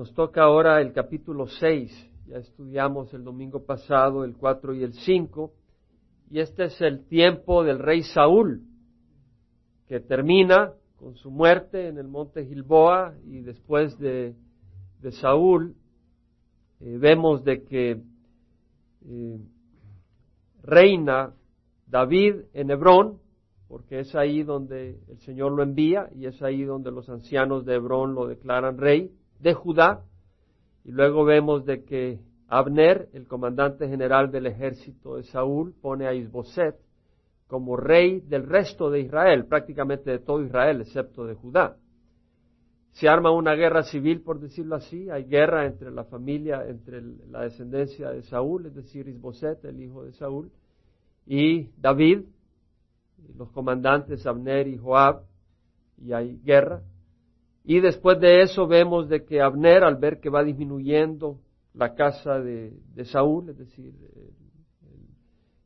Nos toca ahora el capítulo 6. Ya estudiamos el domingo pasado el 4 y el 5. Y este es el tiempo del rey Saúl, que termina con su muerte en el monte Gilboa y después de, Saúl eh, vemos de que eh, reina David en Hebrón, porque es ahí donde el Señor lo envía y es ahí donde los ancianos de Hebrón lo declaran rey de Judá. Y luego vemos de que Abner, el comandante general del ejército de Saúl, pone a Isboset como rey del resto de Israel, prácticamente de todo Israel, excepto de Judá. Se arma una guerra civil, por decirlo así, hay guerra entre la familia, entre la descendencia de Saúl, es decir, Isboset, el hijo de Saúl, y David, los comandantes Abner y Joab, y hay guerra. Y después de eso vemos de que Abner, al ver que va disminuyendo la casa de, Saúl, es decir,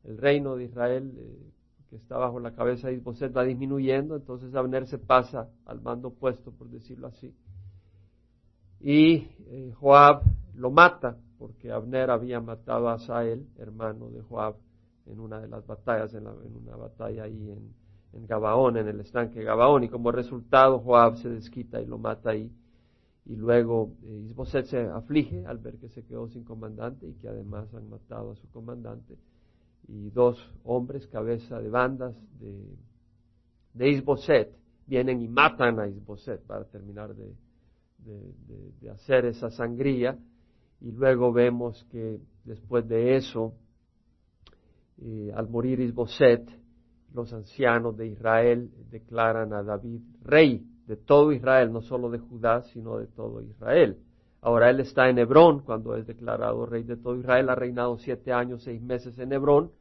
el, reino de Israel eh, que está bajo la cabeza de Isboset va disminuyendo, entonces Abner se pasa al mando opuesto, por decirlo así. Y eh, Joab lo mata, porque Abner había matado a Sael, hermano de Joab, en una de las batallas, en, una batalla ahí en, en, Gabaón, en el estanque de Gabaón, y como resultado Joab se desquita y lo mata ahí. Y luego eh, Isboset se aflige al ver que se quedó sin comandante y que además han matado a su comandante. Y dos hombres, cabeza de bandas de, de Isboset, vienen y matan a Isboset para terminar de, de hacer esa sangría. Y luego vemos que después de eso, al morir Isboset, los ancianos de Israel declaran a David rey de todo Israel, no solo de Judá, sino de todo Israel. Ahora él está en Hebrón cuando es declarado rey de todo Israel, ha reinado siete años, seis meses en Hebrón,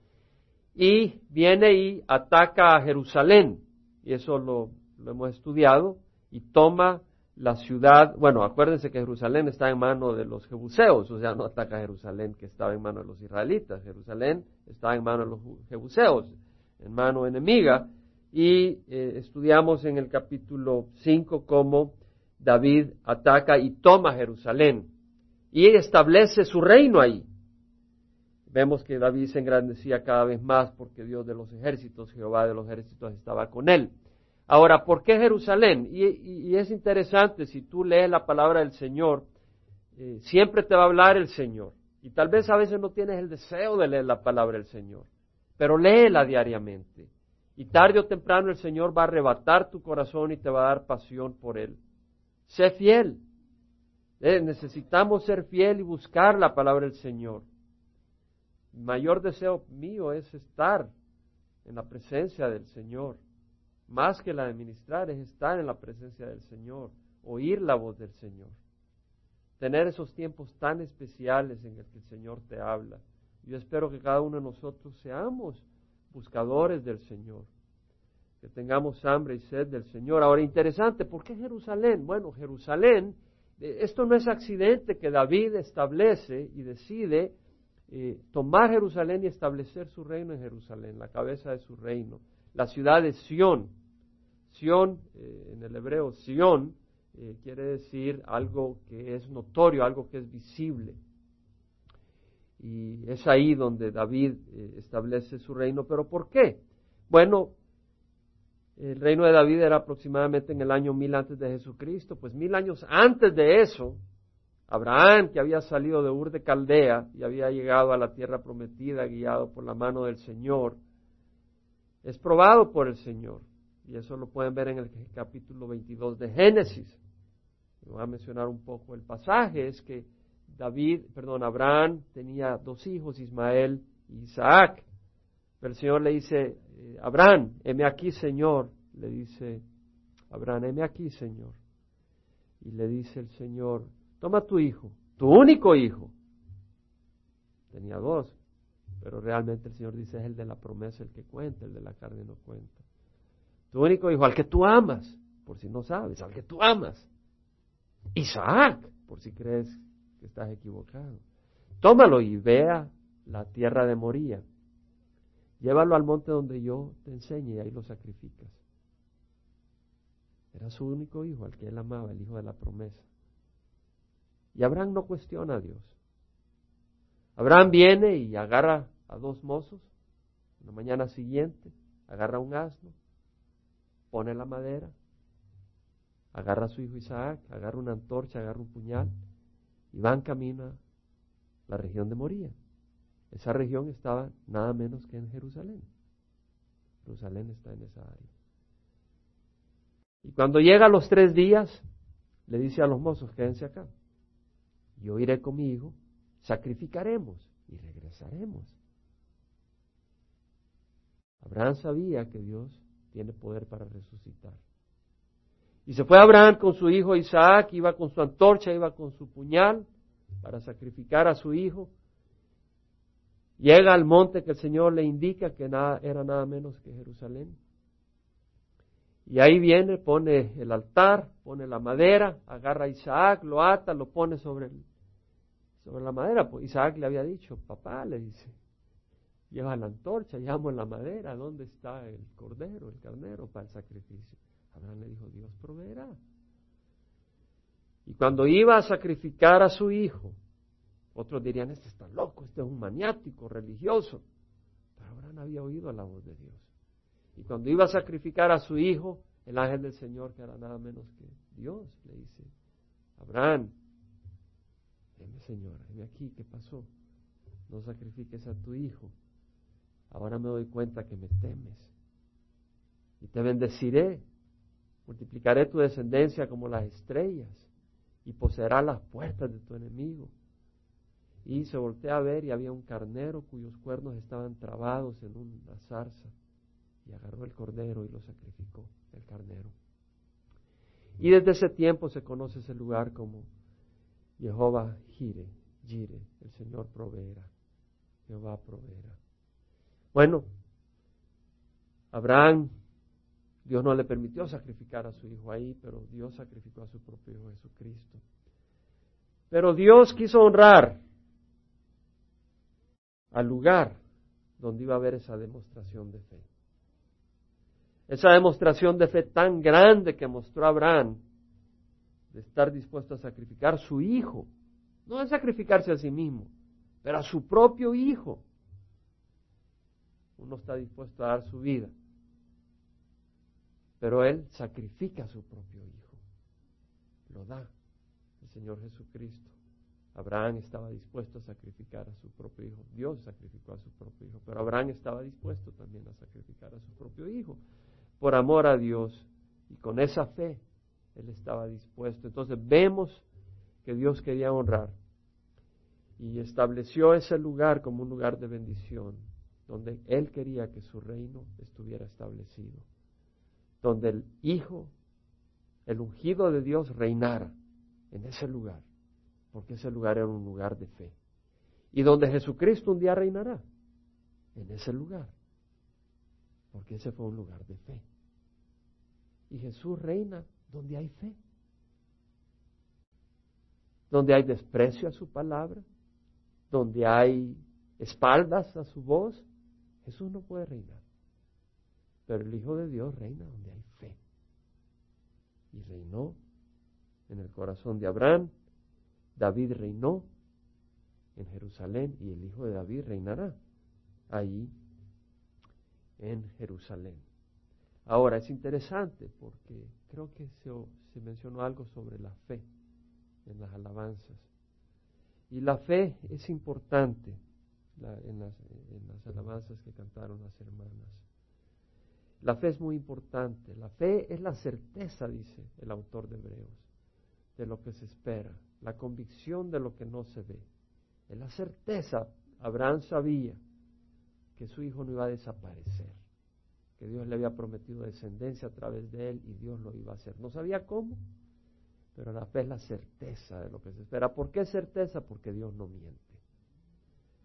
y viene y ataca a Jerusalén, y eso lo, hemos estudiado, y toma la ciudad, bueno, acuérdense que Jerusalén está en manos de los jebuseos, o sea, no ataca a Jerusalén que estaba en manos de los israelitas, Jerusalén está en manos de los jebuseos, en mano enemiga, y eh, estudiamos en el capítulo 5 cómo David ataca y toma Jerusalén y establece su reino ahí. Vemos que David se engrandecía cada vez más porque Dios de los ejércitos, Jehová de los ejércitos estaba con él. Ahora, ¿por qué Jerusalén? Y, es interesante, si tú lees la palabra del Señor, eh, siempre te va a hablar el Señor. Y tal vez a veces no tienes el deseo de leer la palabra del Señor, pero léela diariamente. Y tarde o temprano el Señor va a arrebatar tu corazón y te va a dar pasión por Él. Sé fiel. Eh, necesitamos ser fiel y buscar la palabra del Señor. El mayor deseo mío es estar en la presencia del Señor más que la de ministrar, es estar en la presencia del Señor, oír la voz del Señor, tener esos tiempos tan especiales en el que el Señor te habla. Yo espero que cada uno de nosotros seamos buscadores del Señor, que tengamos hambre y sed del Señor. Ahora, interesante, ¿por qué Jerusalén? Bueno, Jerusalén, eh, esto no es accidente que David establece y decide eh, tomar Jerusalén y establecer su reino en Jerusalén, la cabeza de su reino la ciudad de Sión. Sión, eh, en el hebreo, Sión, quiere decir algo que es notorio, algo que es visible. Y es ahí donde David eh, establece su reino. ¿Pero por qué? Bueno, el reino de David era aproximadamente en el año mil antes de Jesucristo. Pues mil años antes de eso, Abraham, que había salido de Ur de Caldea y había llegado a la tierra prometida guiado por la mano del Señor, es probado por el Señor. Y eso lo pueden ver en el capítulo 22 de Génesis. Voy a mencionar un poco el pasaje. Es que David, perdón, Abraham tenía dos hijos, Ismael y Isaac. Pero el Señor le dice, eh, Abraham, heme aquí, Señor. Le dice, Abraham, heme aquí, Señor. Y le dice el Señor, toma tu hijo, tu único hijo. Tenía dos, pero realmente el Señor dice es el de la promesa el que cuenta, el de la carne no cuenta. Tu único hijo, al que tú amas, por si no sabes, al que tú amas. Isaac, por si crees estás equivocado. Tómalo y vea la tierra de Moría. Llévalo al monte donde yo te enseñe y ahí lo sacrificas. Era su único hijo, al que él amaba, el hijo de la promesa. Y Abraham no cuestiona a Dios. Abraham viene y agarra a dos mozos, la mañana siguiente, agarra un asno, pone la madera, agarra a su hijo Isaac, agarra una antorcha, agarra un puñal y van camino a la región de Moría. Esa región estaba nada menos que en Jerusalén. Jerusalén está en esa área. Y cuando llega a los tres días, le dice a los mozos, quédense acá. Yo iré con mi hijo, sacrificaremos y regresaremos. Abraham sabía que Dios tiene poder para resucitar. Y se fue Abraham con su hijo Isaac, iba con su antorcha, iba con su puñal para sacrificar a su hijo. Llega al monte que el Señor le indica que nada, era nada menos que Jerusalén. Y ahí viene, pone el altar, pone la madera, agarra a Isaac, lo ata, lo pone sobre, sobre la madera. Pues Isaac le había dicho, papá, le dice, lleva la antorcha, llevamos la madera, ¿dónde está el cordero, el carnero para el sacrificio? Abraham le dijo, Dios proveerá. Y cuando iba a sacrificar a su hijo, otros dirían, este está loco, este es un maniático religioso. Pero Abraham había oído la voz de Dios. Y cuando iba a sacrificar a su hijo, el ángel del Señor, que era nada menos que Dios, le dice, Abraham, dime Señor, dime aquí, ¿qué pasó? No sacrifiques a tu hijo. Ahora me doy cuenta que me temes. Y te bendeciré. Multiplicaré tu descendencia como las estrellas y poseerá las puertas de tu enemigo. Y se voltea a ver y había un carnero cuyos cuernos estaban trabados en una zarza y agarró el cordero y lo sacrificó, el carnero. Y desde ese tiempo se conoce ese lugar como Jehová Gire, Gire, el Señor proveerá, Jehová proveerá. Bueno, Abraham, Dios no le permitió sacrificar a su hijo ahí, pero Dios sacrificó a su propio hijo Jesucristo. Pero Dios quiso honrar al lugar donde iba a haber esa demostración de fe. Esa demostración de fe tan grande que mostró Abraham, de estar dispuesto a sacrificar su hijo, no a sacrificarse a sí mismo, pero a su propio hijo. Uno está dispuesto a dar su vida, pero él sacrifica a su propio hijo, lo da el Señor Jesucristo. Abraham estaba dispuesto a sacrificar a su propio hijo. Dios sacrificó a su propio hijo, pero Abraham estaba dispuesto también a sacrificar a su propio hijo por amor a Dios. Y con esa fe él estaba dispuesto. Entonces vemos que Dios quería honrar y estableció ese lugar como un lugar de bendición, donde él quería que su reino estuviera establecido, donde el Hijo, el ungido de Dios, reinara en ese lugar, porque ese lugar era un lugar de fe. Y donde Jesucristo un día reinará, en ese lugar porque ese fue un lugar de fe. Y Jesús reina donde hay fe, donde hay desprecio a su palabra, donde hay espaldas a su voz, Jesús no puede reinar. Pero el Hijo de Dios reina donde hay fe. Y reinó en el corazón de Abraham, David reinó en Jerusalén y el Hijo de David reinará ahí en Jerusalén. Ahora, es interesante porque creo que se, mencionó algo sobre la fe en las alabanzas. Y la fe es importante en, las, en las alabanzas que cantaron las hermanas. La fe es muy importante. La fe es la certeza, dice el autor de Hebreos, de lo que se espera, la convicción de lo que no se ve. Es la certeza. Abraham sabía que su hijo no iba a desaparecer, que Dios le había prometido descendencia a través de él y Dios lo iba a hacer. No sabía cómo, pero la fe es la certeza de lo que se espera. ¿Por qué certeza? Porque Dios no miente.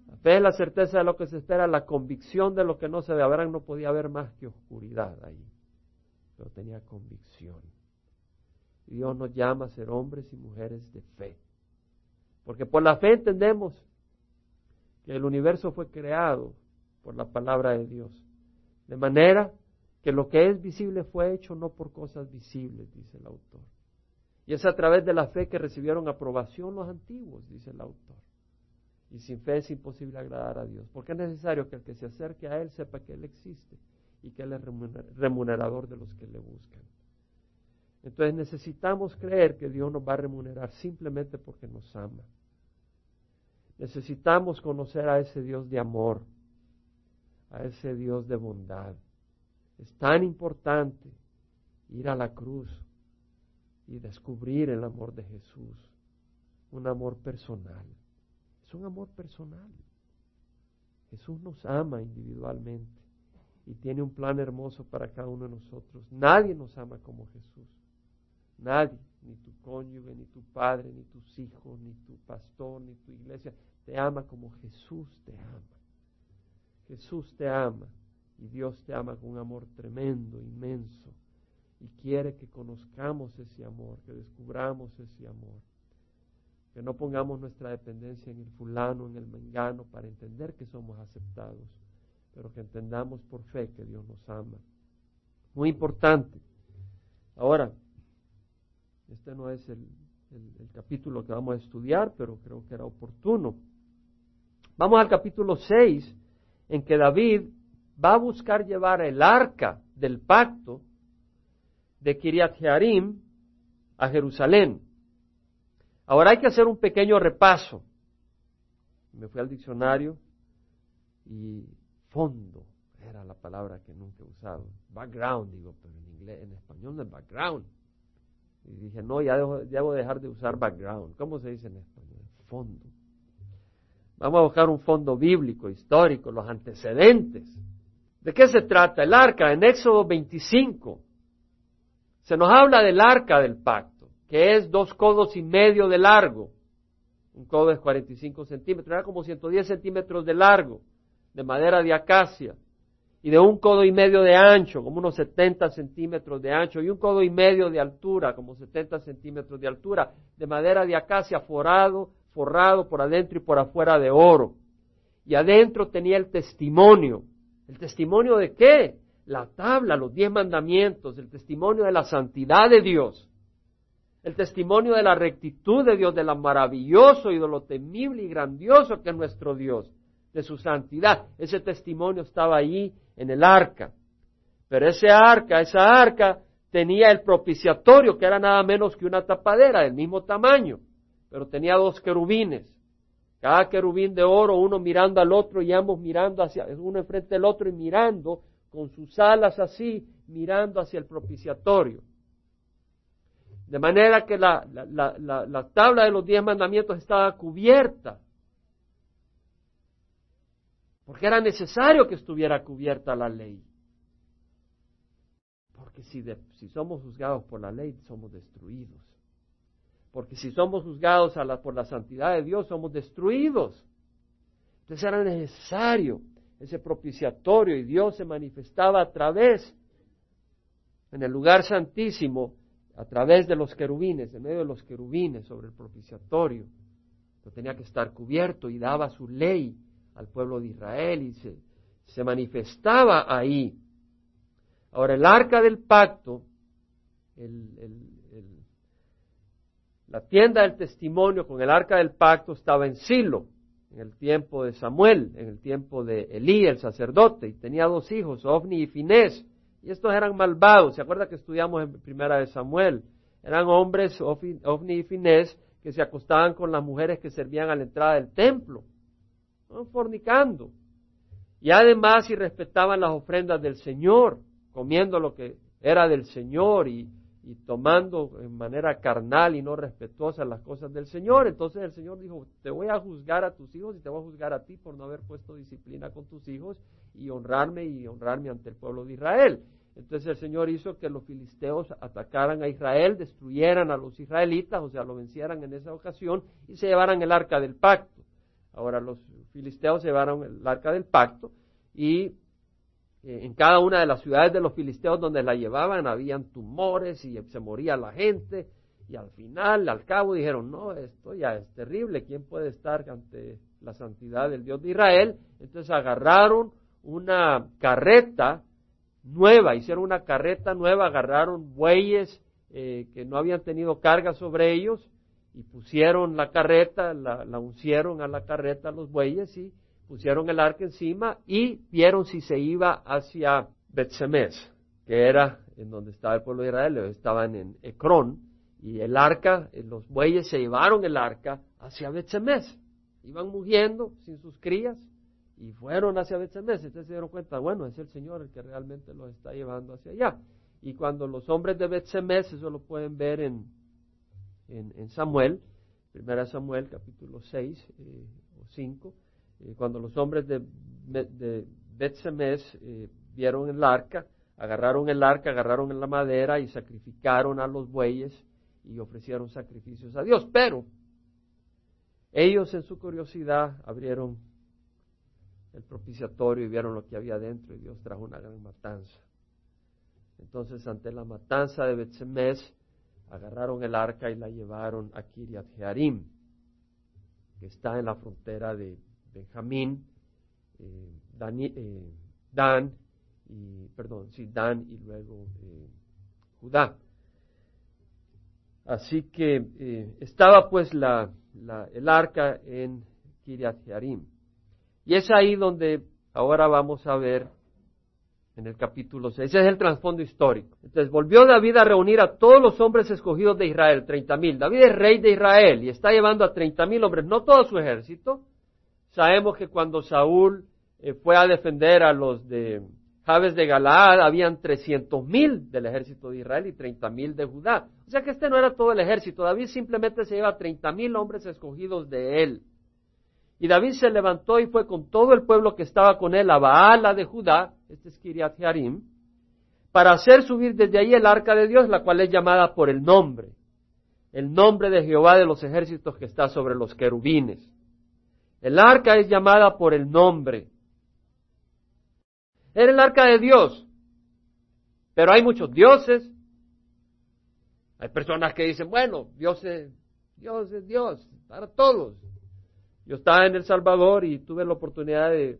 La fe es la certeza de lo que se espera, la convicción de lo que no se ve. Abraham no podía haber más que oscuridad ahí, pero tenía convicción. Dios nos llama a ser hombres y mujeres de fe. Porque por la fe entendemos que el universo fue creado por la palabra de Dios. De manera que lo que es visible fue hecho no por cosas visibles, dice el autor. Y es a través de la fe que recibieron aprobación los antiguos, dice el autor. Y sin fe es imposible agradar a Dios, porque es necesario que el que se acerque a Él sepa que Él existe y que Él es remunerador de los que le buscan. Entonces necesitamos creer que Dios nos va a remunerar simplemente porque nos ama. Necesitamos conocer a ese Dios de amor, a ese Dios de bondad. Es tan importante ir a la cruz y descubrir el amor de Jesús, un amor personal. Es un amor personal. Jesús nos ama individualmente y tiene un plan hermoso para cada uno de nosotros. Nadie nos ama como Jesús. Nadie, ni tu cónyuge, ni tu padre, ni tus hijos, ni tu pastor, ni tu iglesia, te ama como Jesús te ama. Jesús te ama y Dios te ama con un amor tremendo, inmenso. Y quiere que conozcamos ese amor, que descubramos ese amor. Que no pongamos nuestra dependencia en el fulano, en el mengano, para entender que somos aceptados, pero que entendamos por fe que Dios nos ama. Muy importante. Ahora, este no es el, capítulo que vamos a estudiar, pero creo que era oportuno. Vamos al capítulo 6, en que David va a buscar llevar el arca del pacto de Kiriat Jearim a Jerusalén. Ahora hay que hacer un pequeño repaso. Me fui al diccionario y fondo era la palabra que nunca he usado. Background, digo, pero en inglés, en español no es background. Y dije, no, ya debo dejar de usar background. ¿Cómo se dice en español? Fondo. Vamos a buscar un fondo bíblico, histórico, los antecedentes. ¿De qué se trata? El arca en Éxodo 25. Se nos habla del arca del pacto, que es dos codos y medio de largo. Un codo es 45 centímetros, era como 110 centímetros de largo, de madera de acacia. Y de un codo y medio de ancho, como unos 70 centímetros de ancho, y un codo y medio de altura, como 70 centímetros de altura, de madera de acacia forado forrado por adentro y por afuera de oro. Y adentro tenía el testimonio. ¿El testimonio de qué? La tabla, los diez mandamientos, el testimonio de la santidad de Dios, el testimonio de la rectitud de Dios, de lo maravilloso y de lo temible y grandioso que es nuestro Dios, de su santidad. Ese testimonio estaba allí en el arca. Pero ese arca, esa arca tenía el propiciatorio, que era nada menos que una tapadera del mismo tamaño pero tenía dos querubines. Cada querubín de oro, uno mirando al otro y ambos mirando hacia, uno enfrente del otro y mirando con sus alas así, mirando hacia el propiciatorio. De manera que la, la, la, la tabla de los diez mandamientos estaba cubierta. Porque era necesario que estuviera cubierta la ley. Porque si, si somos juzgados por la ley, somos destruidos. Porque si somos juzgados por la santidad de Dios, somos destruidos. Entonces era necesario ese propiciatorio y Dios se manifestaba a través, en el lugar santísimo, a través de los querubines, en medio de los querubines sobre el propiciatorio. Pero tenía que estar cubierto y daba su ley al pueblo de Israel y se, se manifestaba ahí. Ahora, el arca del pacto, el, la tienda del testimonio con el arca del pacto estaba en Silo, en el tiempo de Samuel, en el tiempo de Elí, el sacerdote, y tenía dos hijos, Ofni y Finés, y estos eran malvados, ¿se acuerda que estudiamos en primera de Samuel? Eran hombres, Ofni y Finés, que se acostaban con las mujeres que servían a la entrada del templo, fornicando. Y además, y respetaban las ofrendas del Señor, comiendo lo que era del Señor y y tomando en manera carnal y no respetuosa las cosas del Señor. Entonces el Señor dijo, te voy a juzgar a tus hijos y te voy a juzgar a ti por no haber puesto disciplina con tus hijos y honrarme y honrarme ante el pueblo de Israel. Entonces el Señor hizo que los filisteos atacaran a Israel, destruyeran a los israelitas, o sea, lo vencieran en esa ocasión y se llevaran el arca del pacto. Ahora los filisteos llevaron el arca del pacto y en cada una de las ciudades de los filisteos donde la llevaban habían tumores y se moría la gente y al final, al cabo dijeron, no, esto ya es terrible, ¿quién puede estar ante la santidad del Dios de Israel? Entonces agarraron una carreta nueva, hicieron una carreta nueva, agarraron bueyes eh, que no habían tenido carga sobre ellos y pusieron la carreta, la, la uncieron a la carreta los bueyes y pusieron el arca encima y vieron si se iba hacia Betsemes, que era en donde estaba el pueblo de Israel, estaban en Ecrón, y el arca, eh, los bueyes se llevaron el arca hacia Betsemes. Iban mugiendo sin sus crías y fueron hacia Betsemes. Entonces se dieron cuenta, bueno, es el Señor el que realmente los está llevando hacia allá. Y cuando los hombres de Betsemes, eso lo pueden ver en, en, Samuel, primera Samuel capítulo 6 eh, o 5, cuando los hombres de, de Bet-Semes eh, vieron el arca, agarraron el arca, agarraron la madera y sacrificaron a los bueyes y ofrecieron sacrificios a Dios. Pero ellos en su curiosidad abrieron el propiciatorio y vieron lo que había dentro y Dios trajo una gran matanza. Entonces, ante la matanza de Bet-Semes, agarraron el arca y la llevaron a Kiriat Jearim, que está en la frontera de Benjamín, eh, eh, Dan, y, perdón, sí, Dan y luego eh, Judá. Así que estaba pues la, el arca en Kiriat Jearim. Y es ahí donde ahora vamos a ver en el capítulo 6. Ese es el trasfondo histórico. Entonces volvió David a reunir a todos los hombres escogidos de Israel, treinta mil. David es rey de Israel y está llevando a treinta mil hombres, no todo su ejército, Sabemos que cuando Saúl eh, fue a defender a los de Jabes de Galaad, habían trescientos mil del ejército de Israel y treinta mil de Judá. O sea que este no era todo el ejército. David simplemente se lleva treinta mil hombres escogidos de él. Y David se levantó y fue con todo el pueblo que estaba con él a Baala de Judá, este es Kiriat Jearim, para hacer subir desde ahí el arca de Dios, la cual es llamada por el nombre, el nombre de Jehová de los ejércitos que está sobre los querubines. El arca es llamada por el nombre. Era el arca de Dios. Pero hay muchos dioses. Hay personas que dicen, bueno, Dios es Dios, es Dios para todos. Yo estaba en El Salvador y tuve la oportunidad de...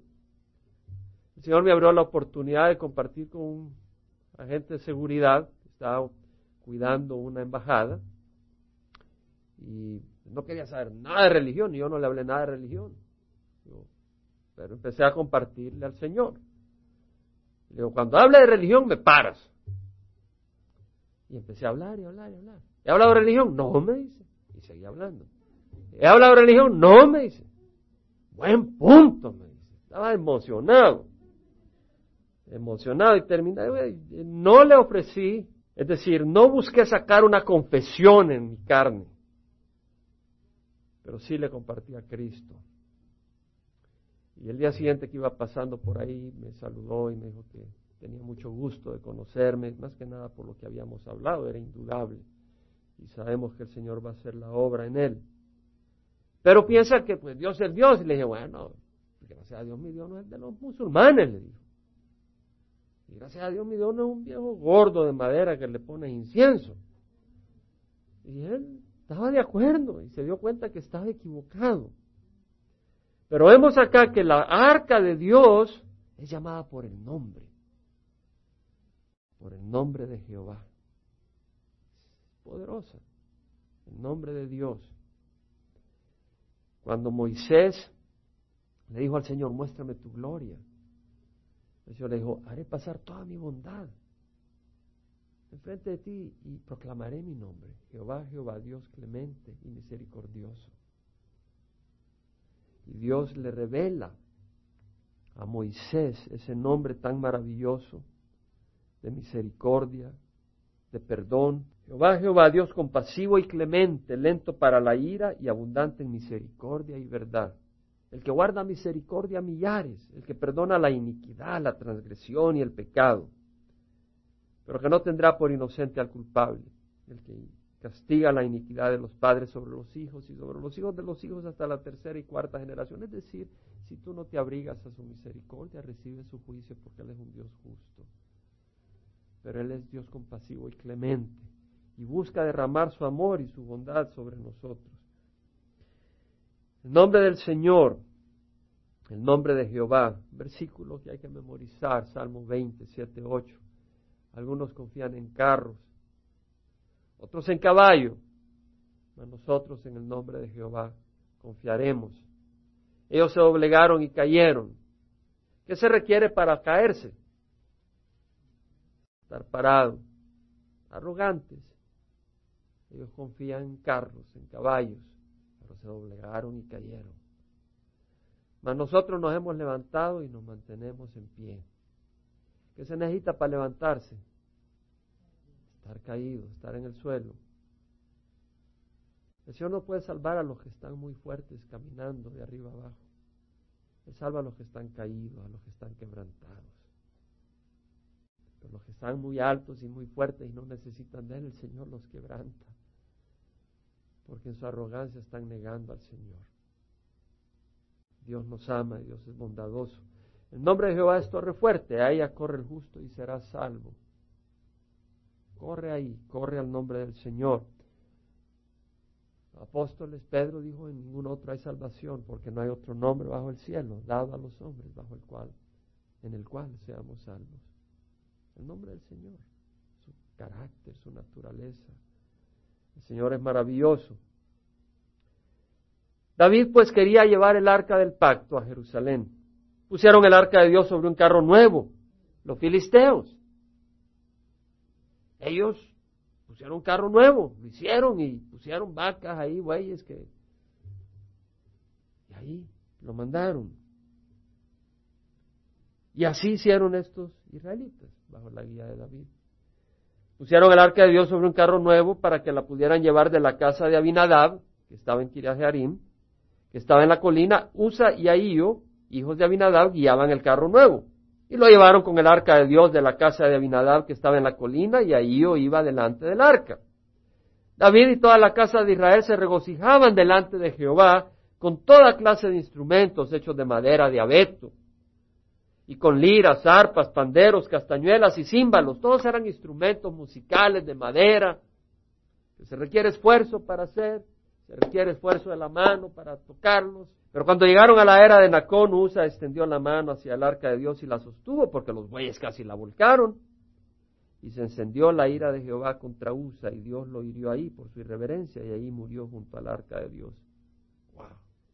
El Señor me abrió la oportunidad de compartir con un agente de seguridad que estaba cuidando una embajada. Y no quería saber nada de religión, y yo no le hablé nada de religión. pero empecé a compartirle al Señor. Le digo, cuando hable de religión, me paras. Y empecé a hablar y hablar y hablar. ¿He hablado de religión? No, me dice. Y seguí hablando. ¿He hablado de religión? No, me dice. Buen punto, me dice. Estaba emocionado. Emocionado y terminé. No le ofrecí, es decir, no busqué sacar una confesión en mi carne pero sí le compartí a Cristo. Y el día siguiente que iba pasando por ahí, me saludó y me dijo que tenía mucho gusto de conocerme, más que nada por lo que habíamos hablado, era indudable. Y sabemos que el Señor va a hacer la obra en él. Pero piensa que pues Dios es Dios. Y le dije, bueno, gracias a Dios mi Dios no es de los musulmanes, le dijo. Y gracias a Dios mi Dios no es un viejo gordo de madera que le pone incienso. Y él estaba de acuerdo y se dio cuenta que estaba equivocado. Pero vemos acá que la arca de Dios es llamada por el nombre, por el nombre de Jehová. Poderosa, el nombre de Dios. Cuando Moisés le dijo al Señor, muéstrame tu gloria, el Señor le dijo, haré pasar toda mi bondad enfrente de ti y proclamaré mi nombre, Jehová, Jehová, Dios clemente y misericordioso. Y Dios le revela a Moisés ese nombre tan maravilloso de misericordia, de perdón. Jehová, Jehová, Dios compasivo y clemente, lento para la ira y abundante en misericordia y verdad. El que guarda misericordia a millares, el que perdona la iniquidad, la transgresión y el pecado pero que no tendrá por inocente al culpable, el que castiga la iniquidad de los padres sobre los hijos y sobre los hijos de los hijos hasta la tercera y cuarta generación. Es decir, si tú no te abrigas a su misericordia, recibes su juicio porque Él es un Dios justo. Pero Él es Dios compasivo y clemente y busca derramar su amor y su bondad sobre nosotros. El nombre del Señor, el nombre de Jehová, versículo que hay que memorizar, Salmo 20, 7, 8. Algunos confían en carros, otros en caballo, mas nosotros en el nombre de Jehová confiaremos. Ellos se doblegaron y cayeron. ¿Qué se requiere para caerse? Estar parado, arrogantes. Ellos confían en carros, en caballos, pero se doblegaron y cayeron. Mas nosotros nos hemos levantado y nos mantenemos en pie. ¿Qué se necesita para levantarse? Estar caído, estar en el suelo. El Señor no puede salvar a los que están muy fuertes caminando de arriba abajo. Él salva a los que están caídos, a los que están quebrantados. Pero los que están muy altos y muy fuertes y no necesitan de Él, el Señor los quebranta. Porque en su arrogancia están negando al Señor. Dios nos ama, Dios es bondadoso. El nombre de Jehová es torre fuerte, a ella corre el justo y será salvo. Corre ahí, corre al nombre del Señor apóstoles, Pedro dijo, en ningún otro hay salvación, porque no hay otro nombre bajo el cielo, dado a los hombres, bajo el cual, en el cual seamos salvos. El nombre del Señor, su carácter, su naturaleza. El Señor es maravilloso. David pues quería llevar el arca del pacto a Jerusalén. Pusieron el arca de Dios sobre un carro nuevo, los filisteos. Ellos pusieron un carro nuevo, lo hicieron y pusieron vacas ahí, bueyes que... Y ahí lo mandaron. Y así hicieron estos israelitas, bajo la guía de David. Pusieron el arca de Dios sobre un carro nuevo para que la pudieran llevar de la casa de Abinadab, que estaba en Kiriat que estaba en la colina. Usa y Ahío, hijos de Abinadab, guiaban el carro nuevo. Y lo llevaron con el arca de Dios de la casa de Abinadab que estaba en la colina y ahí iba delante del arca. David y toda la casa de Israel se regocijaban delante de Jehová con toda clase de instrumentos hechos de madera de abeto y con liras, arpas, panderos, castañuelas y címbalos. Todos eran instrumentos musicales de madera que se requiere esfuerzo para hacer, se requiere esfuerzo de la mano para tocarlos. Pero cuando llegaron a la era de Nacón, Usa extendió la mano hacia el arca de Dios y la sostuvo, porque los bueyes casi la volcaron. Y se encendió la ira de Jehová contra Usa, y Dios lo hirió ahí por su irreverencia, y ahí murió junto al arca de Dios.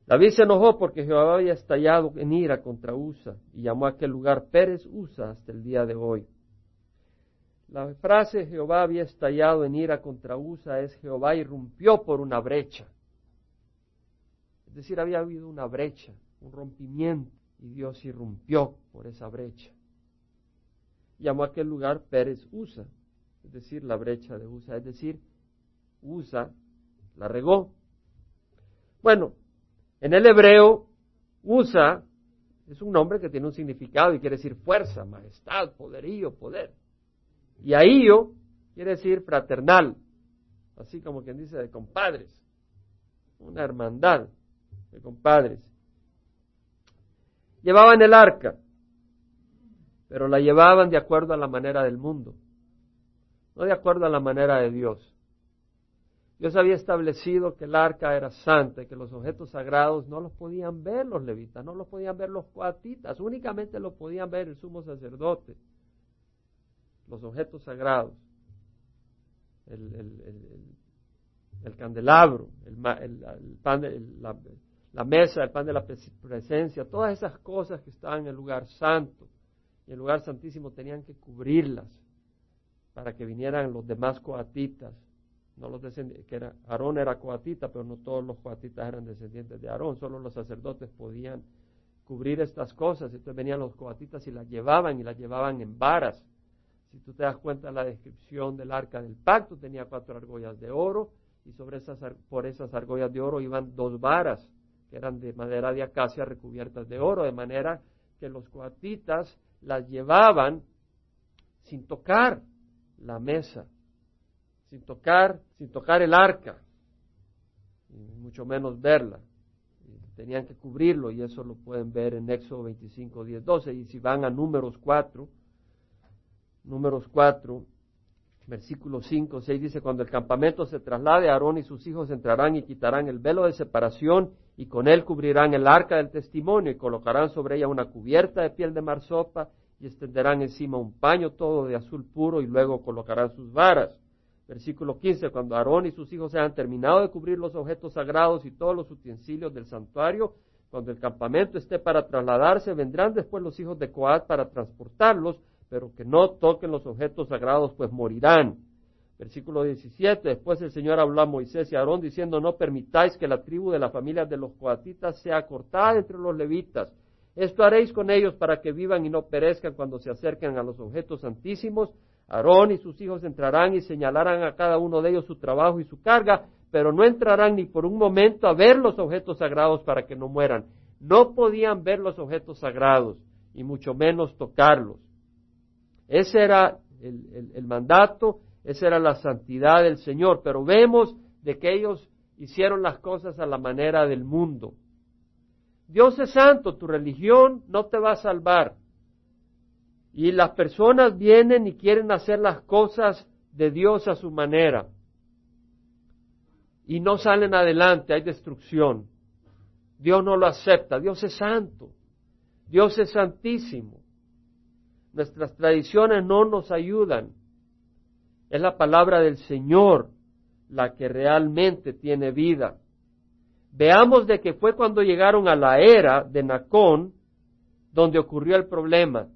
David se enojó porque Jehová había estallado en ira contra Usa, y llamó a aquel lugar Pérez Usa hasta el día de hoy. La frase Jehová había estallado en ira contra Usa es Jehová irrumpió por una brecha. Decir, había habido una brecha, un rompimiento, y Dios irrumpió por esa brecha. Llamó a aquel lugar Pérez Usa, es decir, la brecha de Usa, es decir, Usa la regó. Bueno, en el hebreo, Usa es un nombre que tiene un significado y quiere decir fuerza, majestad, poderío, poder. Y Ahío quiere decir fraternal, así como quien dice de compadres, una hermandad compadres. Llevaban el arca, pero la llevaban de acuerdo a la manera del mundo, no de acuerdo a la manera de Dios. Dios había establecido que el arca era santa y que los objetos sagrados no los podían ver los levitas, no los podían ver los coatitas, únicamente los podían ver el sumo sacerdote, los objetos sagrados, el, candelabro, el, pan, la, la mesa, el pan de la presencia, todas esas cosas que estaban en el lugar santo. Y el lugar santísimo tenían que cubrirlas para que vinieran los demás coatitas, no los descendientes, que era, Aarón era coatita, pero no todos los coatitas eran descendientes de Aarón, solo los sacerdotes podían cubrir estas cosas, entonces venían los coatitas y las llevaban y las llevaban en varas. Si tú te das cuenta la descripción del arca del pacto, tenía cuatro argollas de oro y sobre esas, por esas argollas de oro iban dos varas eran de madera de acacia recubiertas de oro, de manera que los coatitas las llevaban sin tocar la mesa, sin tocar, sin tocar el arca, mucho menos verla. Tenían que cubrirlo y eso lo pueden ver en Éxodo 25, 10, 12. Y si van a números 4, números 4, Versículo 5, 6 dice, cuando el campamento se traslade, Aarón y sus hijos entrarán y quitarán el velo de separación y con él cubrirán el arca del testimonio y colocarán sobre ella una cubierta de piel de marsopa y extenderán encima un paño todo de azul puro y luego colocarán sus varas. Versículo 15, cuando Aarón y sus hijos hayan terminado de cubrir los objetos sagrados y todos los utensilios del santuario, cuando el campamento esté para trasladarse, vendrán después los hijos de Coat para transportarlos, pero que no toquen los objetos sagrados, pues morirán. Versículo 17. Después el Señor habló a Moisés y a Aarón diciendo, no permitáis que la tribu de la familia de los coatitas sea cortada entre los levitas. Esto haréis con ellos para que vivan y no perezcan cuando se acerquen a los objetos santísimos. Aarón y sus hijos entrarán y señalarán a cada uno de ellos su trabajo y su carga, pero no entrarán ni por un momento a ver los objetos sagrados para que no mueran. No podían ver los objetos sagrados y mucho menos tocarlos. Ese era el, el mandato esa era la santidad del Señor, pero vemos de que ellos hicieron las cosas a la manera del mundo. Dios es santo, tu religión no te va a salvar. Y las personas vienen y quieren hacer las cosas de Dios a su manera. Y no salen adelante, hay destrucción. Dios no lo acepta, Dios es santo, Dios es santísimo. Nuestras tradiciones no nos ayudan. Es la palabra del Señor la que realmente tiene vida. Veamos de que fue cuando llegaron a la era de Nacón donde ocurrió el problema.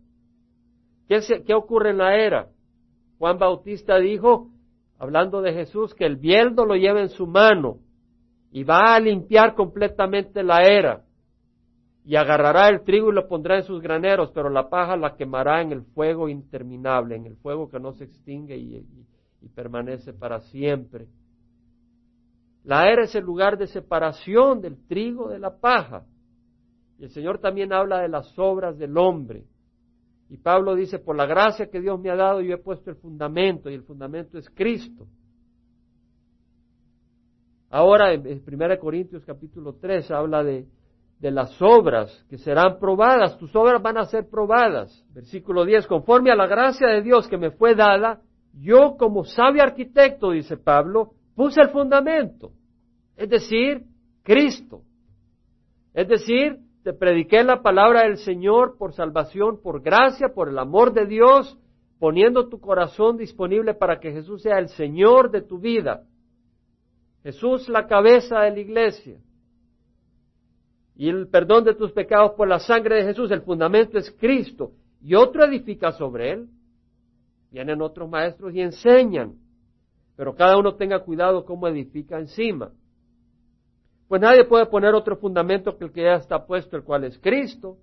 ¿Qué, ¿Qué, ocurre en la era? Juan Bautista dijo, hablando de Jesús, que el bieldo lo lleva en su mano y va a limpiar completamente la era y agarrará el trigo y lo pondrá en sus graneros, pero la paja la quemará en el fuego interminable, en el fuego que no se extingue y, permanece para siempre. La era es el lugar de separación del trigo de la paja. Y el Señor también habla de las obras del hombre. Y Pablo dice, por la gracia que Dios me ha dado, yo he puesto el fundamento, y el fundamento es Cristo. Ahora, en 1 Corintios capítulo 3 habla de de las obras que serán probadas. Tus obras van a ser probadas. Versículo 10, conforme a la gracia de Dios que me fue dada, yo como sabio arquitecto, dice Pablo, puse el fundamento. Es decir, Cristo. Es decir, te prediqué la palabra del Señor por salvación, por gracia, por el amor de Dios, poniendo tu corazón disponible para que Jesús sea el Señor de tu vida. Jesús la cabeza de la iglesia y el perdón de tus pecados por la sangre de Jesús. El fundamento es Cristo. Y otro edifica sobre él. Vienen otros maestros y enseñan. Pero cada uno tenga cuidado cómo edifica encima. Pues nadie puede poner otro fundamento que el que ya está puesto, el cual es Cristo.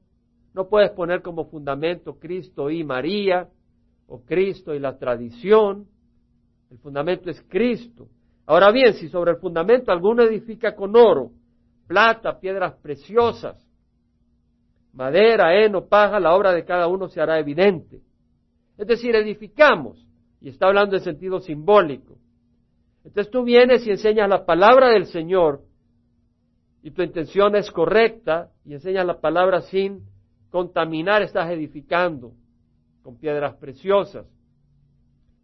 No puedes poner como fundamento Cristo y María, o Cristo y la tradición. El fundamento es Cristo. Ahora bien, si sobre el fundamento alguno edifica con oro, plata, piedras preciosas, madera, heno, paja, la obra de cada uno se hará evidente. Es decir, edificamos, y está hablando en sentido simbólico. Entonces tú vienes y enseñas la palabra del Señor, y tu intención es correcta, y enseñas la palabra sin contaminar, estás edificando con piedras preciosas.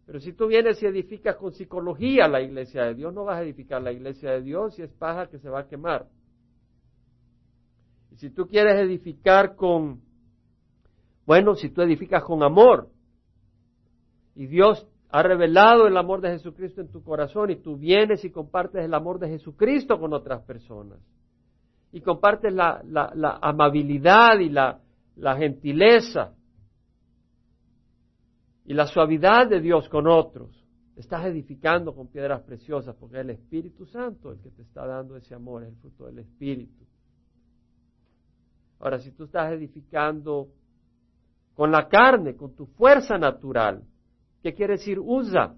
Pero si tú vienes y edificas con psicología la iglesia de Dios, no vas a edificar la iglesia de Dios y es paja que se va a quemar. Y si tú quieres edificar con, bueno, si tú edificas con amor, y Dios ha revelado el amor de Jesucristo en tu corazón, y tú vienes y compartes el amor de Jesucristo con otras personas, y compartes la, amabilidad y la, la gentileza y la suavidad de Dios con otros, estás edificando con piedras preciosas, porque es el Espíritu Santo el que te está dando ese amor, es el fruto del Espíritu. Ahora, si tú estás edificando con la carne, con tu fuerza natural, ¿qué quiere decir usa?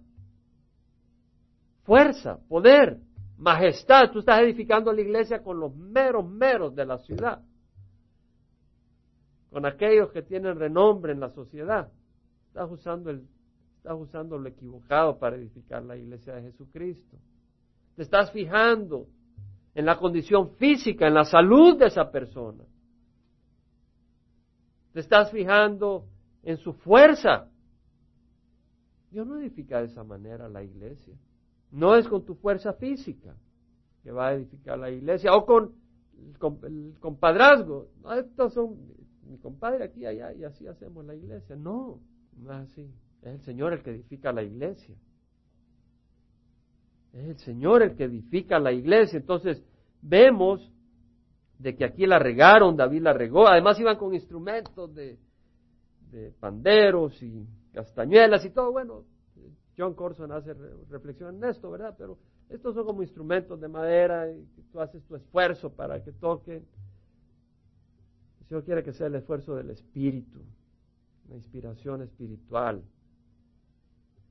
Fuerza, poder, majestad. Tú estás edificando la iglesia con los meros meros de la ciudad, con aquellos que tienen renombre en la sociedad. Estás usando, el, estás usando lo equivocado para edificar la iglesia de Jesucristo. Te estás fijando en la condición física, en la salud de esa persona. Te estás fijando en su fuerza. Dios no edifica de esa manera la iglesia. No es con tu fuerza física que va a edificar la iglesia o con el compadrazgo. No, estos son mi compadre aquí, allá, y así hacemos la iglesia. No, no es así. Es el Señor el que edifica la iglesia. Es el Señor el que edifica la iglesia. Entonces, vemos de que aquí la regaron, David la regó. Además iban con instrumentos de, de panderos y castañuelas y todo. Bueno, John Corson hace reflexión en esto, ¿verdad? Pero estos son como instrumentos de madera y tú haces tu esfuerzo para que toquen. El Señor quiere que sea el esfuerzo del Espíritu, la inspiración espiritual,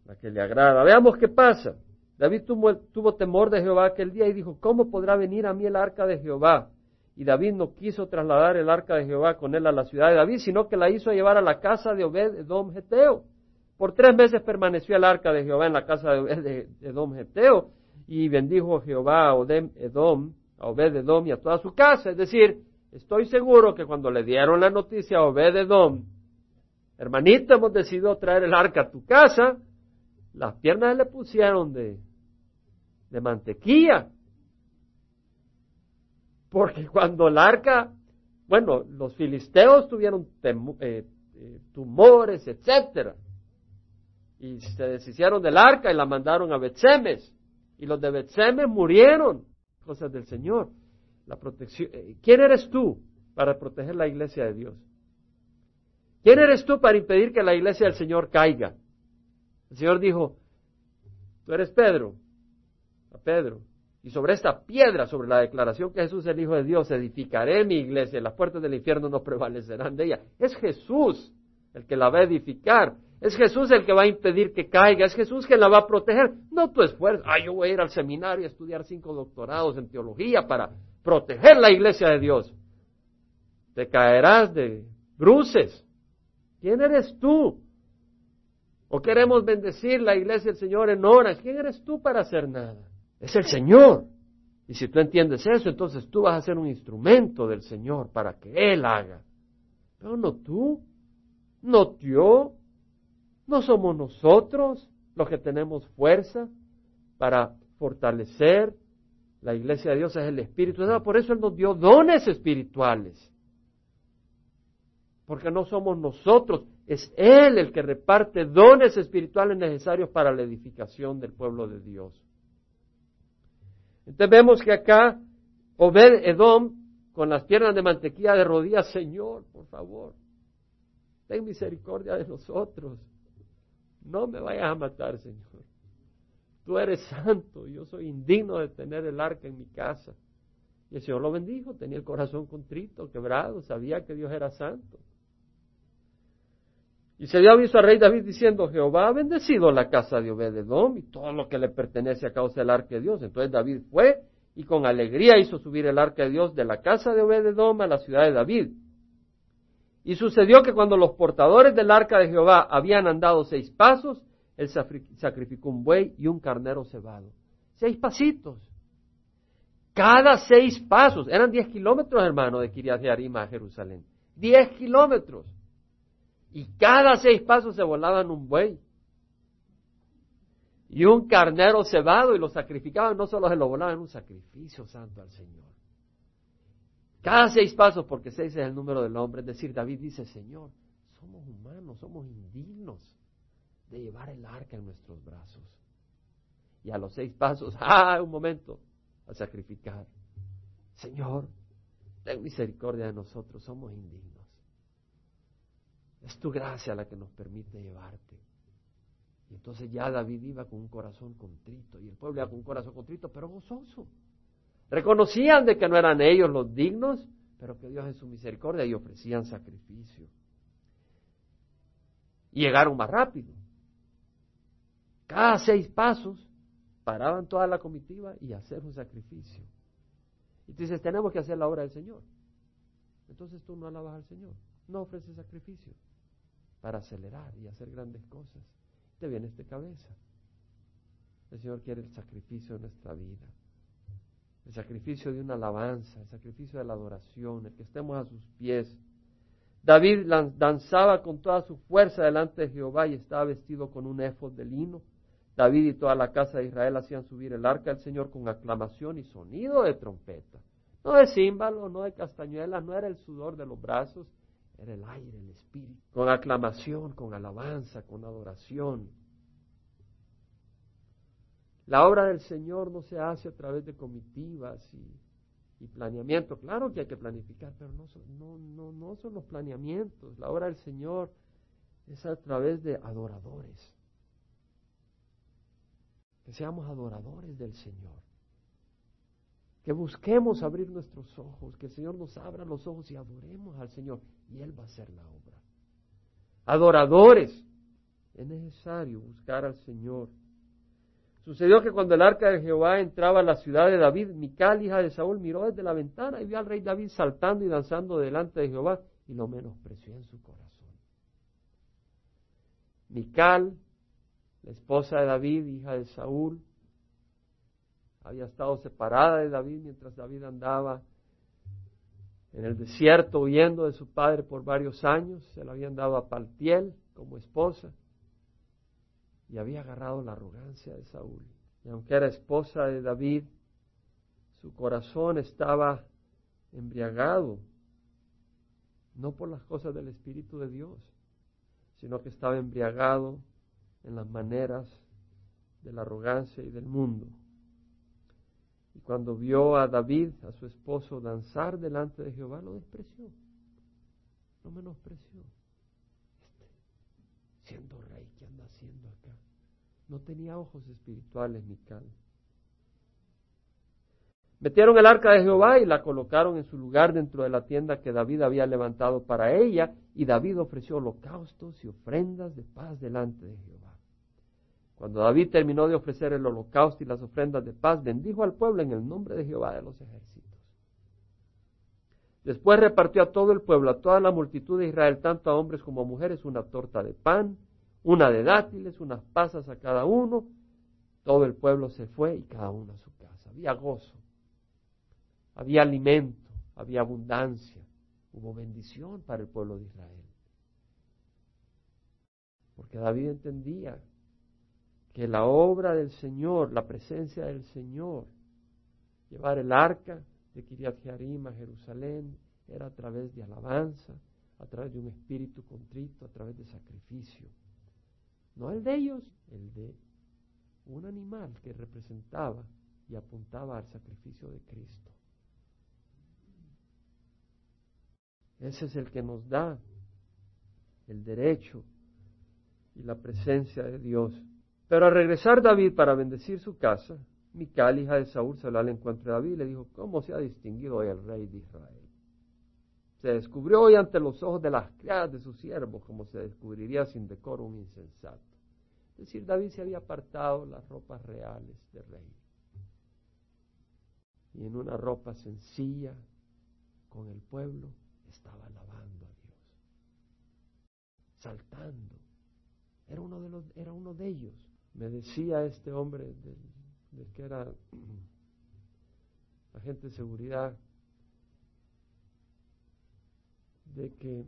la que le agrada. Veamos qué pasa. David tuvo, tuvo, temor de Jehová aquel día y dijo, ¿cómo podrá venir a mí el arca de Jehová? Y David no quiso trasladar el arca de Jehová con él a la ciudad de David, sino que la hizo llevar a la casa de Obed Edom Geteo. Por tres meses permaneció el arca de Jehová en la casa de Obed Edom Geteo, y bendijo Jehová a Edom, a Obed Edom y a toda su casa. Es decir, estoy seguro que cuando le dieron la noticia a Obed Edom, hermanito, hemos decidido traer el arca a tu casa, las piernas le pusieron de, de mantequilla. Porque cuando el arca, bueno, los filisteos tuvieron eh, eh, tumores, etcétera, y se deshicieron del arca y la mandaron a Betsemes, y los de Betsemes murieron, cosas del Señor. La protección. Eh, ¿Quién eres tú para proteger la iglesia de Dios? ¿Quién eres tú para impedir que la iglesia del Señor caiga? El Señor dijo, tú eres Pedro, a Pedro, y sobre esta piedra, sobre la declaración que Jesús es el Hijo de Dios, edificaré mi iglesia, las puertas del infierno no prevalecerán de ella. Es Jesús el que la va a edificar. Es Jesús el que va a impedir que caiga. Es Jesús quien la va a proteger. No tu esfuerzo. Ah, yo voy a ir al seminario a estudiar cinco doctorados en teología para proteger la iglesia de Dios. Te caerás de bruces. ¿Quién eres tú? O queremos bendecir la iglesia del Señor en horas. ¿Quién eres tú para hacer nada? Es el Señor. Y si tú entiendes eso, entonces tú vas a ser un instrumento del Señor para que Él haga. Pero no tú, no yo, no somos nosotros los que tenemos fuerza para fortalecer la iglesia de Dios, es el Espíritu. Por eso Él nos dio dones espirituales. Porque no somos nosotros, es Él el que reparte dones espirituales necesarios para la edificación del pueblo de Dios. Entonces vemos que acá Obed Edom, con las piernas de mantequilla de rodillas, Señor, por favor, ten misericordia de nosotros. No me vayas a matar, Señor. Tú eres santo, yo soy indigno de tener el arca en mi casa. Y el Señor lo bendijo, tenía el corazón contrito, quebrado, sabía que Dios era santo. Y se dio aviso al rey David diciendo, Jehová ha bendecido la casa de Obededom y todo lo que le pertenece a causa del arca de Dios. Entonces David fue y con alegría hizo subir el arca de Dios de la casa de Obededom a la ciudad de David. Y sucedió que cuando los portadores del arca de Jehová habían andado seis pasos, él sacrificó un buey y un carnero cebado. Seis pasitos. Cada seis pasos. Eran diez kilómetros, hermano, de Kiriat Arima a Jerusalén. Diez kilómetros. Y cada seis pasos se volaban un buey. Y un carnero cebado y lo sacrificaban, no solo se lo volaban, un sacrificio santo al Señor. Cada seis pasos, porque seis es el número del hombre. Es decir, David dice, Señor, somos humanos, somos indignos de llevar el arca en nuestros brazos. Y a los seis pasos, ¡ah! Un momento, a sacrificar. Señor, ten misericordia de nosotros, somos indignos. Es tu gracia la que nos permite llevarte. Y entonces ya David iba con un corazón contrito y el pueblo iba con un corazón contrito, pero gozoso. Reconocían de que no eran ellos los dignos, pero que Dios en su misericordia y ofrecían sacrificio. Y llegaron más rápido. Cada seis pasos paraban toda la comitiva y hacer un sacrificio. Y tú dices, tenemos que hacer la obra del Señor. Entonces tú no alabas al Señor, no ofreces sacrificio para acelerar y hacer grandes cosas. Te vienes de cabeza. El Señor quiere el sacrificio de nuestra vida, el sacrificio de una alabanza, el sacrificio de la adoración, el que estemos a sus pies. David danzaba con toda su fuerza delante de Jehová y estaba vestido con un éfod de lino. David y toda la casa de Israel hacían subir el arca del Señor con aclamación y sonido de trompeta. No de címbalo, no de castañuelas, no era el sudor de los brazos, era el aire, el espíritu, con aclamación, con alabanza, con adoración. La obra del Señor no se hace a través de comitivas y, planeamiento. Claro que hay que planificar, pero no, no son los planeamientos. La obra del Señor es a través de adoradores. Que seamos adoradores del Señor. Que busquemos abrir nuestros ojos, que el Señor nos abra los ojos y adoremos al Señor. Y Él va a hacer la obra. Adoradores. Es necesario buscar al Señor. Sucedió que cuando el arca de Jehová entraba a la ciudad de David, Mical, hija de Saúl, miró desde la ventana y vio al rey David saltando y danzando delante de Jehová y lo menospreció en su corazón. Mical, la esposa de David, hija de Saúl, había estado separada de David mientras David andaba en el desierto huyendo de su padre por varios años. Se la habían dado a Paltiel como esposa y había agarrado la arrogancia de Saúl. Y aunque era esposa de David, su corazón estaba embriagado, no por las cosas del Espíritu de Dios, sino que estaba embriagado en las maneras de la arrogancia y del mundo. Y cuando vio a David, a su esposo, danzar delante de Jehová, lo despreció, lo menospreció. Este, siendo rey, ¿qué anda No tenía ojos espirituales, Mical. Metieron el arca de Jehová y la colocaron en su lugar dentro de la tienda que David había levantado para ella, y David ofreció holocaustos y ofrendas de paz delante de Jehová. Cuando David terminó de ofrecer el holocausto y las ofrendas de paz, bendijo al pueblo en el nombre de Jehová de los ejércitos. Después repartió a todo el pueblo, a toda la multitud de Israel, tanto a hombres como a mujeres, una torta de pan, una de dátiles, unas pasas a cada uno. Todo el pueblo se fue y cada uno a su casa. Había gozo, había alimento, había abundancia, hubo bendición para el pueblo de Israel. Porque David entendía que la obra del Señor, la presencia del Señor, llevar el arca de Kiriat Jearim a Jerusalén, era a través de alabanza, a través de un espíritu contrito, a través de sacrificio. No el de ellos, el de un animal que representaba y apuntaba al sacrificio de Cristo. Ese es el que nos da el derecho y la presencia de Dios pero al regresar David para bendecir su casa, Mical, hija de Saúl, se al encuentro de David y le dijo, ¿cómo se ha distinguido hoy el rey de Israel? Se descubrió hoy ante los ojos de las criadas de sus siervos, como se descubriría sin decoro un insensato. Es decir, David se había apartado las ropas reales de rey. Y en una ropa sencilla, con el pueblo, estaba alabando a Dios. Saltando. Era uno de, los, era uno de ellos me decía este hombre del, que era agente de seguridad de que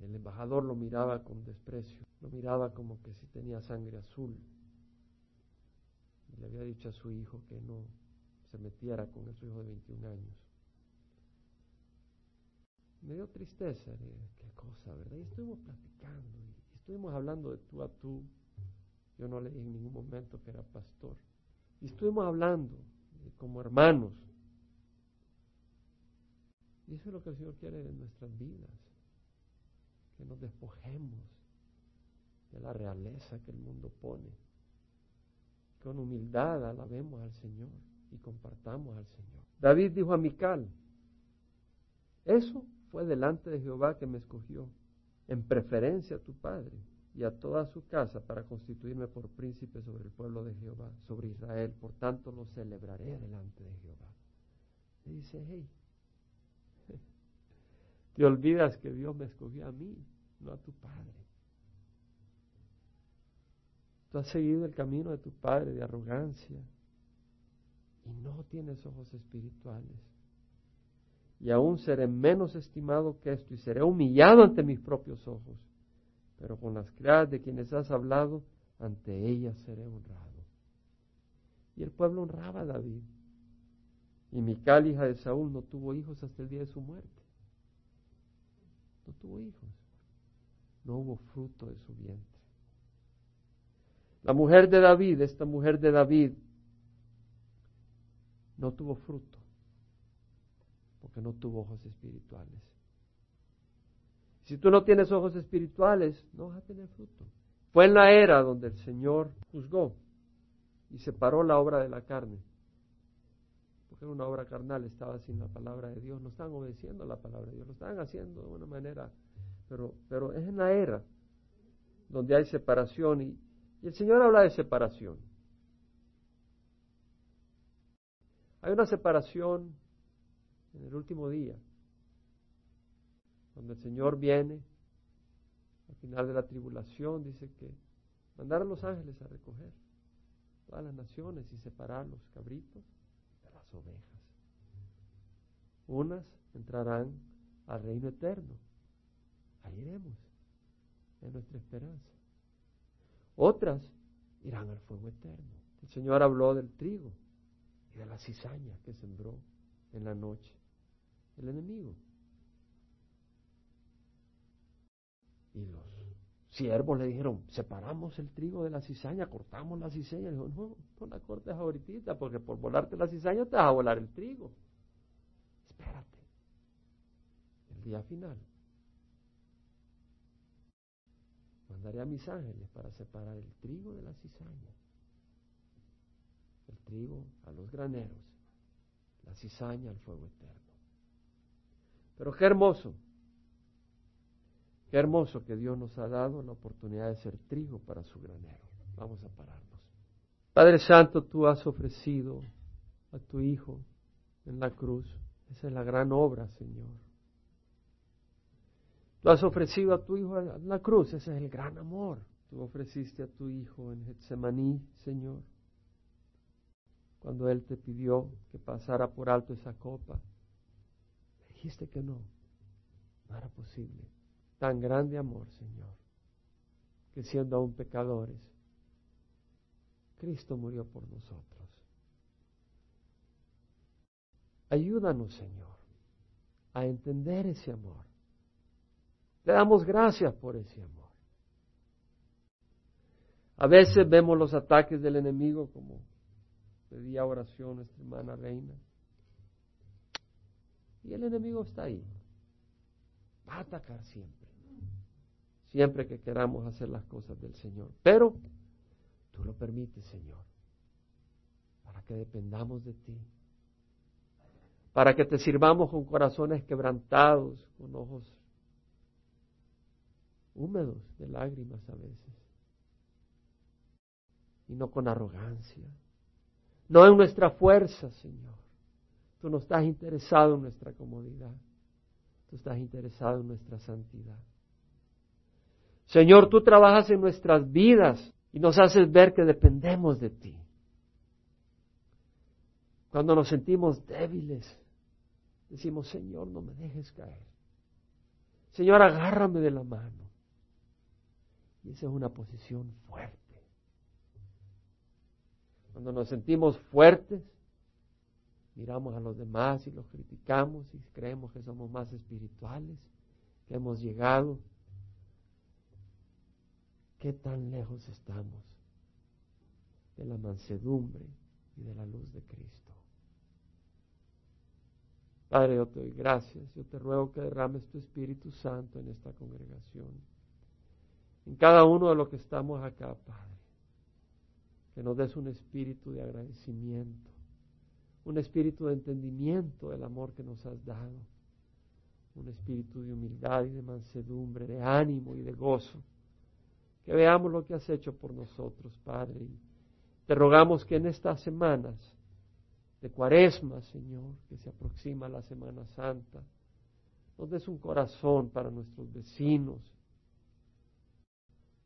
el embajador lo miraba con desprecio, lo miraba como que si tenía sangre azul. Y le había dicho a su hijo que no se metiera con su hijo de 21 años. Me dio tristeza, qué cosa, ¿verdad? Y estuvimos platicando, estuvimos hablando de tú a tú, yo no le dije en ningún momento que era pastor. Y estuvimos hablando como hermanos. Y eso es lo que el Señor quiere de nuestras vidas. Que nos despojemos de la realeza que el mundo pone. Con humildad alabemos al Señor y compartamos al Señor. David dijo a Mical, eso fue delante de Jehová que me escogió, en preferencia a tu padre y a toda su casa para constituirme por príncipe sobre el pueblo de Jehová, sobre Israel. Por tanto lo celebraré delante de Jehová. Dice, hey, te olvidas que Dios me escogió a mí, no a tu padre. Tú has seguido el camino de tu padre de arrogancia y no tienes ojos espirituales. Y aún seré menos estimado que esto y seré humillado ante mis propios ojos pero con las criadas de quienes has hablado, ante ellas seré honrado. Y el pueblo honraba a David. Y Mical, hija de Saúl, no tuvo hijos hasta el día de su muerte. No tuvo hijos. No hubo fruto de su vientre. La mujer de David, esta mujer de David, no tuvo fruto, porque no tuvo ojos espirituales. Si tú no tienes ojos espirituales, no vas a tener fruto. Fue en la era donde el Señor juzgó y separó la obra de la carne. Una obra carnal, estaba sin la palabra de Dios, no estaban obedeciendo la palabra de Dios, lo estaban haciendo de una manera, pero, pero es en la era donde hay separación y, el Señor habla de separación. Hay una separación en el último día, donde el Señor viene al final de la tribulación, dice que mandar a los ángeles a recoger todas las naciones y separar los cabritos ovejas. Unas entrarán al reino eterno. Ahí iremos, es nuestra esperanza. Otras irán al fuego eterno. El Señor habló del trigo y de la cizaña que sembró en la noche el enemigo. Y los siervos le dijeron, separamos el trigo de la cizaña, cortamos la cizaña. dijo, no, no la cortes ahorita, porque por volarte la cizaña te vas a volar el trigo. Espérate. El día final. Mandaré a mis ángeles para separar el trigo de la cizaña el trigo a los graneros, la cizaña al fuego eterno. Pero qué hermoso, qué hermoso que Dios nos ha dado la oportunidad de ser trigo para su granero. Vamos a pararnos. Padre Santo, tú has ofrecido a tu Hijo en la cruz. Esa es la gran obra, Señor. Tú has ofrecido a tu Hijo en la cruz. Ese es el gran amor. Tú ofreciste a tu Hijo en Getsemaní, Señor cuando Él te pidió que pasara por alto esa copa. Dijiste que no, no era posible. Tan grande amor, Señor, que siendo aún pecadores, Cristo murió por nosotros. Ayúdanos, Señor, a entender ese amor. Le damos gracias por ese amor. A veces vemos los ataques del enemigo como pedía oración nuestra hermana reina. Y el enemigo está ahí. Va a atacar siempre. Siempre que queramos hacer las cosas del Señor. Pero tú lo permites, Señor. Para que dependamos de ti. Para que te sirvamos con corazones quebrantados, con ojos húmedos de lágrimas a veces. Y no con arrogancia no en nuestra fuerza, Señor. Tú no estás interesado en nuestra comodidad. Tú estás interesado en nuestra santidad. Señor, tú trabajas en nuestras vidas y nos haces ver que dependemos de ti. Cuando nos sentimos débiles, decimos, Señor, no me dejes caer. Señor, agárrame de la mano. Y esa es una posición fuerte. Cuando nos sentimos fuertes, miramos a los demás y los criticamos y creemos que somos más espirituales, que hemos llegado. ¿Qué tan lejos estamos de la mansedumbre y de la luz de Cristo? Padre, yo te doy gracias. Yo te ruego que derrames tu Espíritu Santo en esta congregación. En cada uno de los que estamos acá, Padre que nos des un espíritu de agradecimiento, un espíritu de entendimiento del amor que nos has dado, un espíritu de humildad y de mansedumbre, de ánimo y de gozo. Que veamos lo que has hecho por nosotros, Padre. Te rogamos que en estas semanas de cuaresma, Señor, que se aproxima la Semana Santa, nos des un corazón para nuestros vecinos,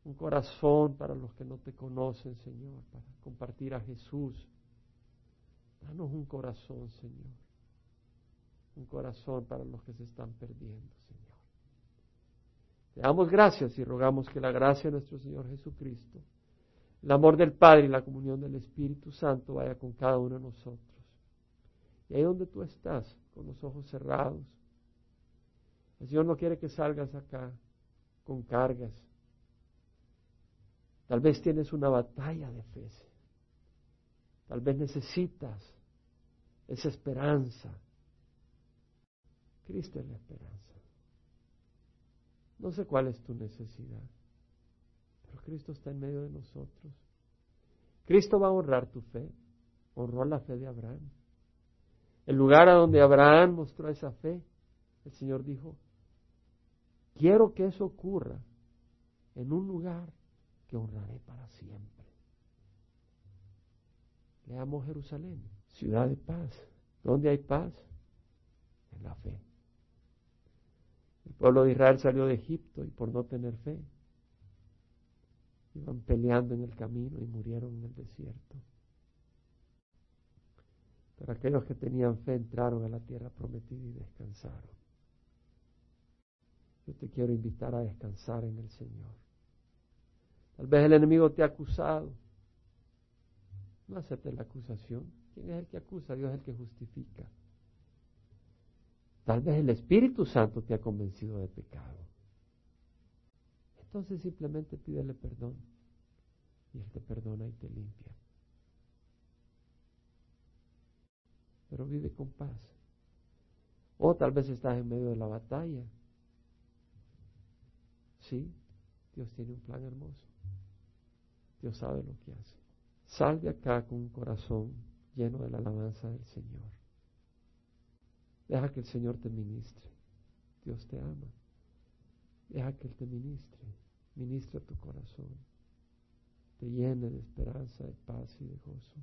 un corazón para los que no te conocen, Señor, para compartir a Jesús. Danos un corazón, Señor. Un corazón para los que se están perdiendo, Señor. Te damos gracias y rogamos que la gracia de nuestro Señor Jesucristo, el amor del Padre y la comunión del Espíritu Santo vaya con cada uno de nosotros. Y ahí donde tú estás, con los ojos cerrados, el Señor no quiere que salgas acá con cargas, Tal vez tienes una batalla de fe. Tal vez necesitas esa esperanza. Cristo es la esperanza. No sé cuál es tu necesidad, pero Cristo está en medio de nosotros. Cristo va a honrar tu fe, honró la fe de Abraham. El lugar a donde Abraham mostró esa fe, el Señor dijo, quiero que eso ocurra en un lugar que honraré para siempre. Leamos Jerusalén, ciudad de paz. ¿Dónde hay paz? En la fe. Pueblo de Israel salió de Egipto y por no tener fe, iban peleando en el camino y murieron en el desierto. Pero aquellos que tenían fe entraron a la tierra prometida y descansaron. Yo te quiero invitar a descansar en el Señor. Tal vez el enemigo te ha acusado. No aceptes la acusación. ¿Quién es el que acusa? Dios es el que justifica. Tal vez el Espíritu Santo te ha convencido de pecado. Entonces simplemente pídele perdón. Y Él te perdona y te limpia. Pero vive con paz. O tal vez estás en medio de la batalla. Sí, Dios tiene un plan hermoso. Dios sabe lo que hace. Sal de acá con un corazón lleno de la alabanza del Señor. Deja que el Señor te ministre. Dios te ama. Deja que Él te ministre. Ministre tu corazón. Te llene de esperanza, de paz y de gozo.